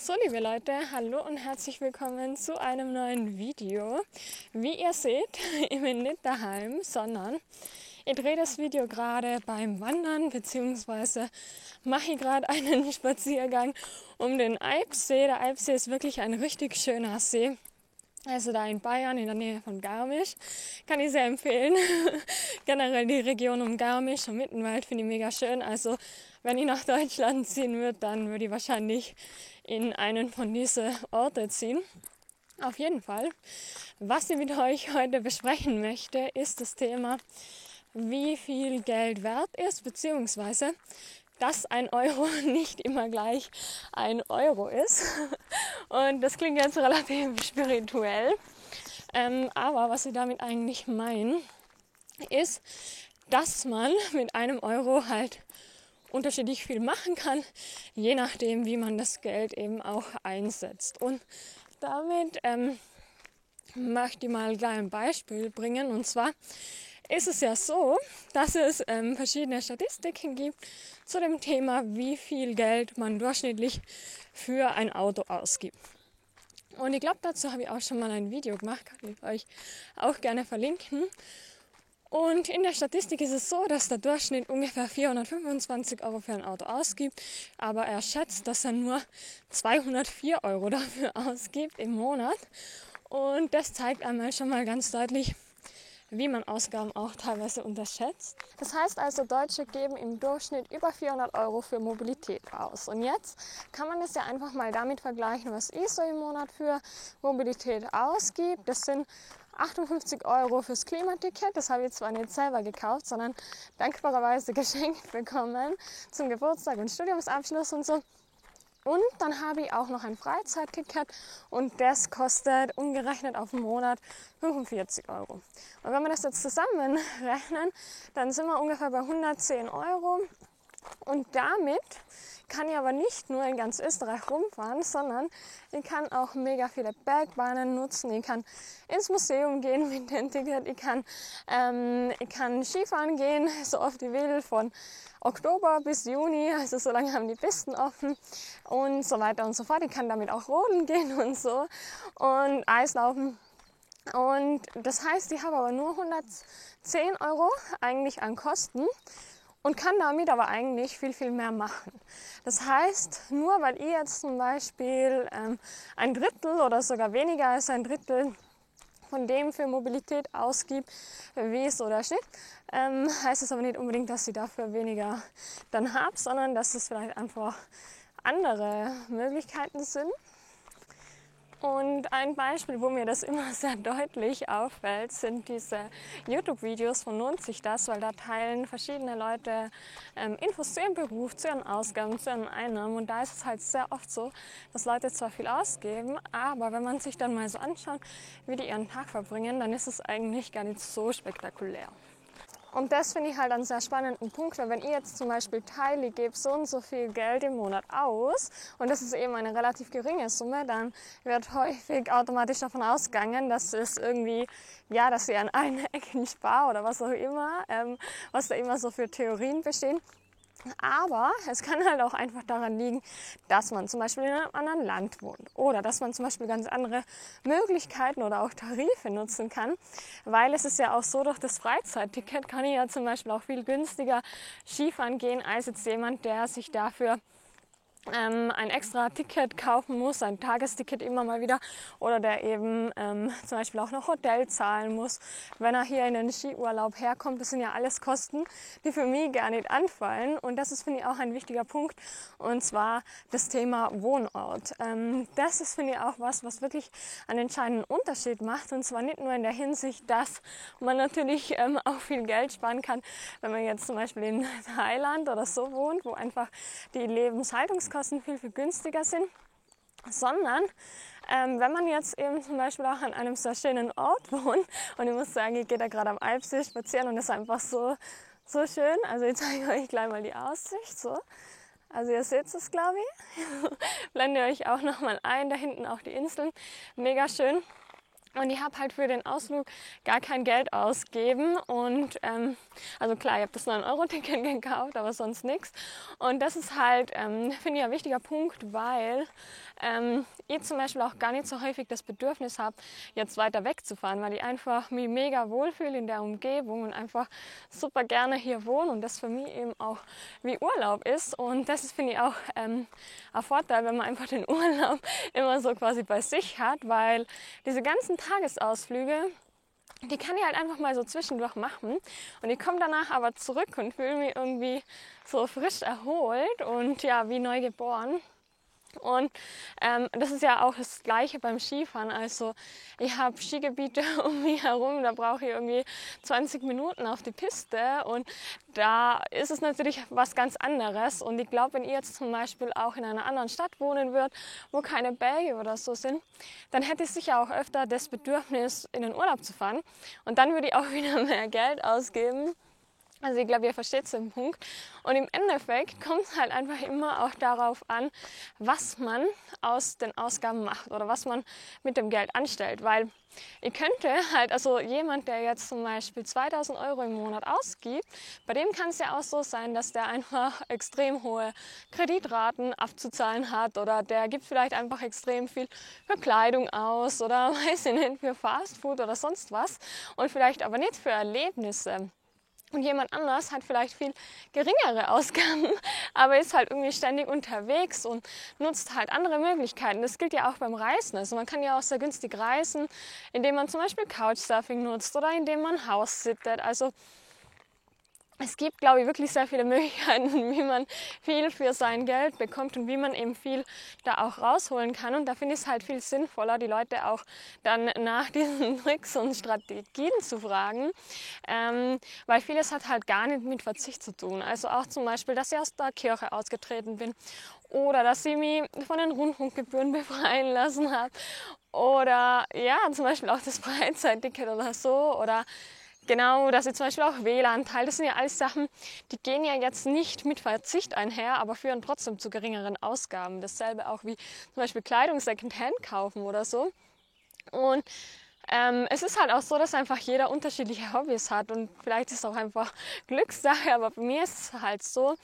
So, liebe Leute, hallo und herzlich willkommen zu einem neuen Video. Wie ihr seht, ich bin nicht daheim, sondern ich drehe das Video gerade beim Wandern, beziehungsweise mache ich gerade einen Spaziergang um den Eibsee. Der Eibsee ist wirklich ein richtig schöner See. Also da in Bayern, in der Nähe von Garmisch, kann ich sehr empfehlen. Generell die Region um Garmisch und Mittenwald finde ich mega schön. Also wenn ich nach Deutschland ziehen würde, dann würde ich wahrscheinlich in einen von diesen Orten ziehen. Auf jeden Fall. Was ich mit euch heute besprechen möchte, ist das Thema, wie viel Geld wert ist, beziehungsweise dass ein Euro nicht immer gleich ein Euro ist. Und das klingt jetzt relativ spirituell. Ähm, aber was ich damit eigentlich meine, ist, dass man mit einem Euro halt unterschiedlich viel machen kann, je nachdem, wie man das Geld eben auch einsetzt. Und damit ähm, möchte ich mal gleich ein Beispiel bringen. Und zwar ist es ja so, dass es ähm, verschiedene Statistiken gibt zu dem Thema, wie viel Geld man durchschnittlich für ein Auto ausgibt. Und ich glaube, dazu habe ich auch schon mal ein Video gemacht, kann ich euch auch gerne verlinken. Und in der Statistik ist es so, dass der Durchschnitt ungefähr 425 Euro für ein Auto ausgibt, aber er schätzt, dass er nur 204 Euro dafür ausgibt im Monat. Und das zeigt einmal schon mal ganz deutlich, wie man Ausgaben auch teilweise unterschätzt. Das heißt also, Deutsche geben im Durchschnitt über 400 Euro für Mobilität aus. Und jetzt kann man es ja einfach mal damit vergleichen, was ich so im Monat für Mobilität ausgibt. Das sind 58 Euro fürs Klimaticket. Das habe ich zwar nicht selber gekauft, sondern dankbarerweise geschenkt bekommen zum Geburtstag und Studiumsabschluss und so. Und dann habe ich auch noch ein Freizeitticket und das kostet umgerechnet auf den Monat 45 Euro. Und wenn wir das jetzt zusammenrechnen, dann sind wir ungefähr bei 110 Euro. Und damit kann ich aber nicht nur in ganz Österreich rumfahren, sondern ich kann auch mega viele Bergbahnen nutzen. Ich kann ins Museum gehen mit dem Ticket. Ich kann, ähm, ich kann Skifahren gehen, so oft ich will, von Oktober bis Juni. Also so lange haben die Pisten offen und so weiter und so fort. Ich kann damit auch rodeln gehen und so und Eislaufen. Und das heißt, ich habe aber nur 110 Euro eigentlich an Kosten und kann damit aber eigentlich viel, viel mehr machen. Das heißt, nur weil ihr jetzt zum Beispiel ähm, ein Drittel oder sogar weniger als ein Drittel von dem für Mobilität ausgibt, wie es so der Schnitt, ähm, heißt es aber nicht unbedingt, dass sie dafür weniger dann habt, sondern dass es vielleicht einfach andere Möglichkeiten sind. Und ein Beispiel, wo mir das immer sehr deutlich auffällt, sind diese YouTube-Videos von Lohnt sich das, weil da teilen verschiedene Leute ähm, Infos zu ihrem Beruf, zu ihren Ausgaben, zu ihren Einnahmen. Und da ist es halt sehr oft so, dass Leute zwar viel ausgeben, aber wenn man sich dann mal so anschaut, wie die ihren Tag verbringen, dann ist es eigentlich gar nicht so spektakulär. Und das finde ich halt einen sehr spannenden Punkt, weil wenn ihr jetzt zum Beispiel teile, gebt so und so viel Geld im Monat aus und das ist eben eine relativ geringe Summe, dann wird häufig automatisch davon ausgegangen, dass es irgendwie, ja, dass ihr an allen Ecken spart oder was auch immer, ähm, was da immer so für Theorien bestehen. Aber es kann halt auch einfach daran liegen, dass man zum Beispiel in einem anderen Land wohnt oder dass man zum Beispiel ganz andere Möglichkeiten oder auch Tarife nutzen kann, weil es ist ja auch so, durch das Freizeitticket kann ich ja zum Beispiel auch viel günstiger Skifahren gehen als jetzt jemand, der sich dafür ähm, ein extra Ticket kaufen muss, ein Tagesticket immer mal wieder, oder der eben ähm, zum Beispiel auch noch Hotel zahlen muss, wenn er hier in den Skiurlaub herkommt. Das sind ja alles Kosten, die für mich gar nicht anfallen. Und das ist, finde ich, auch ein wichtiger Punkt, und zwar das Thema Wohnort. Ähm, das ist, finde ich, auch was, was wirklich einen entscheidenden Unterschied macht. Und zwar nicht nur in der Hinsicht, dass man natürlich ähm, auch viel Geld sparen kann, wenn man jetzt zum Beispiel in Thailand oder so wohnt, wo einfach die Lebenshaltungskosten Kosten viel, viel günstiger sind, sondern ähm, wenn man jetzt eben zum Beispiel auch an einem sehr schönen Ort wohnt und ich muss sagen, ich gehe da gerade am Alpsee spazieren und es ist einfach so, so schön. Also ich zeige euch gleich mal die Aussicht. So. Also ihr seht es, glaube ich. Blende euch auch nochmal ein. Da hinten auch die Inseln. Mega schön. Und ich habe halt für den Ausflug gar kein Geld ausgeben. Und ähm, also klar, ich habe das 9-Euro-Ticket gekauft, aber sonst nichts. Und das ist halt, ähm, finde ich, ein wichtiger Punkt, weil ähm, ich zum Beispiel auch gar nicht so häufig das Bedürfnis habe, jetzt weiter wegzufahren, weil ich einfach mich mega wohlfühle in der Umgebung und einfach super gerne hier wohne und das für mich eben auch wie Urlaub ist. Und das ist, finde ich, auch ähm, ein Vorteil, wenn man einfach den Urlaub immer so quasi bei sich hat, weil diese ganzen Tagesausflüge, die kann ich halt einfach mal so zwischendurch machen. Und ich komme danach aber zurück und fühle mich irgendwie so frisch erholt und ja, wie neu geboren. Und ähm, das ist ja auch das Gleiche beim Skifahren. Also ich habe Skigebiete um mich herum, da brauche ich irgendwie 20 Minuten auf die Piste und da ist es natürlich was ganz anderes. Und ich glaube, wenn ihr jetzt zum Beispiel auch in einer anderen Stadt wohnen würdet, wo keine Berge oder so sind, dann hätte ich sicher auch öfter das Bedürfnis, in den Urlaub zu fahren. Und dann würde ich auch wieder mehr Geld ausgeben also ich glaube, ihr versteht den Punkt. Und im Endeffekt kommt es halt einfach immer auch darauf an, was man aus den Ausgaben macht oder was man mit dem Geld anstellt. Weil ich könnte halt, also jemand, der jetzt zum Beispiel 2000 Euro im Monat ausgibt, bei dem kann es ja auch so sein, dass der einfach extrem hohe Kreditraten abzuzahlen hat oder der gibt vielleicht einfach extrem viel für Kleidung aus oder weiß ich nicht, für Fastfood oder sonst was und vielleicht aber nicht für Erlebnisse. Und jemand anders hat vielleicht viel geringere Ausgaben, aber ist halt irgendwie ständig unterwegs und nutzt halt andere Möglichkeiten. Das gilt ja auch beim Reisen. Also man kann ja auch sehr günstig reisen, indem man zum Beispiel Couchsurfing nutzt oder indem man Haus sittet. Also es gibt, glaube ich, wirklich sehr viele Möglichkeiten, wie man viel für sein Geld bekommt und wie man eben viel da auch rausholen kann. Und da finde ich es halt viel sinnvoller, die Leute auch dann nach diesen Tricks und Strategien zu fragen, ähm, weil vieles hat halt gar nicht mit Verzicht zu tun. Also auch zum Beispiel, dass ich aus der Kirche ausgetreten bin oder dass ich mich von den Rundfunkgebühren befreien lassen habe oder ja, zum Beispiel auch das Freizeitticket oder so oder Genau, dass ich zum Beispiel auch WLAN teile, das sind ja alles Sachen, die gehen ja jetzt nicht mit Verzicht einher, aber führen trotzdem zu geringeren Ausgaben. Dasselbe auch wie zum Beispiel Kleidung Secondhand kaufen oder so. Und ähm, es ist halt auch so, dass einfach jeder unterschiedliche Hobbys hat und vielleicht ist es auch einfach Glückssache, aber bei mir ist es halt so,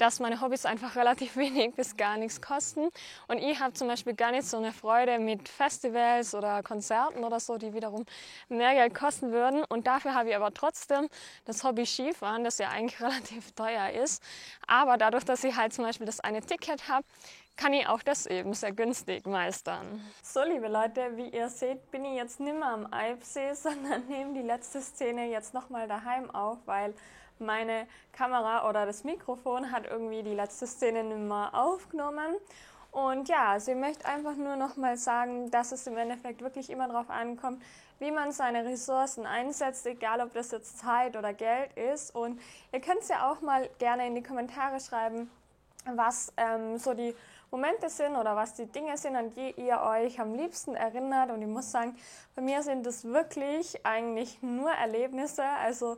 dass meine Hobbys einfach relativ wenig bis gar nichts kosten. Und ich habe zum Beispiel gar nicht so eine Freude mit Festivals oder Konzerten oder so, die wiederum mehr Geld kosten würden. Und dafür habe ich aber trotzdem das Hobby Skifahren, das ja eigentlich relativ teuer ist. Aber dadurch, dass ich halt zum Beispiel das eine Ticket habe, kann ich auch das eben sehr günstig meistern. So, liebe Leute, wie ihr seht, bin ich jetzt nicht mehr am Alpsee, sondern nehme die letzte Szene jetzt nochmal daheim auf, weil meine Kamera oder das Mikrofon hat irgendwie die letzte Szene nicht mehr aufgenommen. Und ja, also ich möchte einfach nur noch mal sagen, dass es im Endeffekt wirklich immer darauf ankommt, wie man seine Ressourcen einsetzt, egal ob das jetzt Zeit oder Geld ist. Und ihr könnt es ja auch mal gerne in die Kommentare schreiben, was ähm, so die Momente sind oder was die Dinge sind, an die ihr euch am liebsten erinnert. Und ich muss sagen, bei mir sind das wirklich eigentlich nur Erlebnisse. Also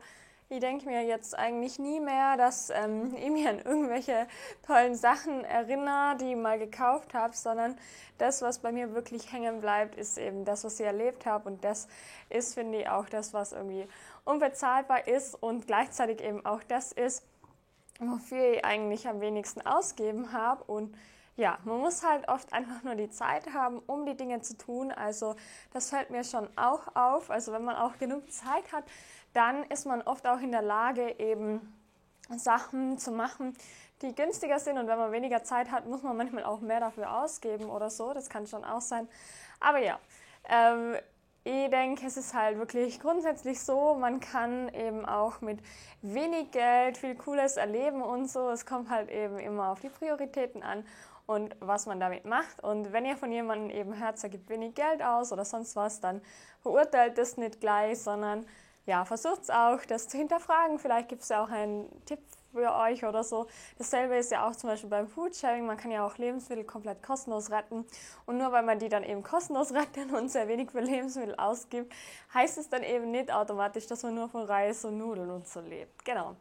ich denke mir jetzt eigentlich nie mehr, dass ähm, ich mich an irgendwelche tollen Sachen erinnere, die ich mal gekauft habe, sondern das, was bei mir wirklich hängen bleibt, ist eben das, was ich erlebt habe. Und das ist, finde ich, auch das, was irgendwie unbezahlbar ist und gleichzeitig eben auch das ist, wofür ich eigentlich am wenigsten ausgeben habe. Und ja, man muss halt oft einfach nur die Zeit haben, um die Dinge zu tun. Also das fällt mir schon auch auf. Also wenn man auch genug Zeit hat, dann ist man oft auch in der Lage, eben Sachen zu machen, die günstiger sind. Und wenn man weniger Zeit hat, muss man manchmal auch mehr dafür ausgeben oder so. Das kann schon auch sein. Aber ja, ähm, ich denke, es ist halt wirklich grundsätzlich so, man kann eben auch mit wenig Geld viel Cooles erleben und so. Es kommt halt eben immer auf die Prioritäten an und was man damit macht. Und wenn ihr von jemandem eben hört, er gibt wenig Geld aus oder sonst was, dann verurteilt das nicht gleich, sondern ja, versucht es auch, das zu hinterfragen. Vielleicht gibt es ja auch einen Tipp für euch oder so. Dasselbe ist ja auch zum Beispiel beim Foodsharing. Man kann ja auch Lebensmittel komplett kostenlos retten. Und nur weil man die dann eben kostenlos rettet und sehr wenig für Lebensmittel ausgibt, heißt es dann eben nicht automatisch, dass man nur von Reis und Nudeln und so lebt. Genau.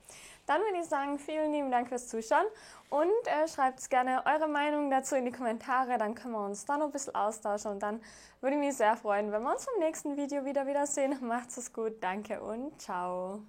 Dann würde ich sagen, vielen lieben Dank fürs Zuschauen und äh, schreibt gerne eure Meinung dazu in die Kommentare, dann können wir uns da noch ein bisschen austauschen und dann würde ich mich sehr freuen, wenn wir uns im nächsten Video wieder wiedersehen. Macht's es gut, danke und ciao.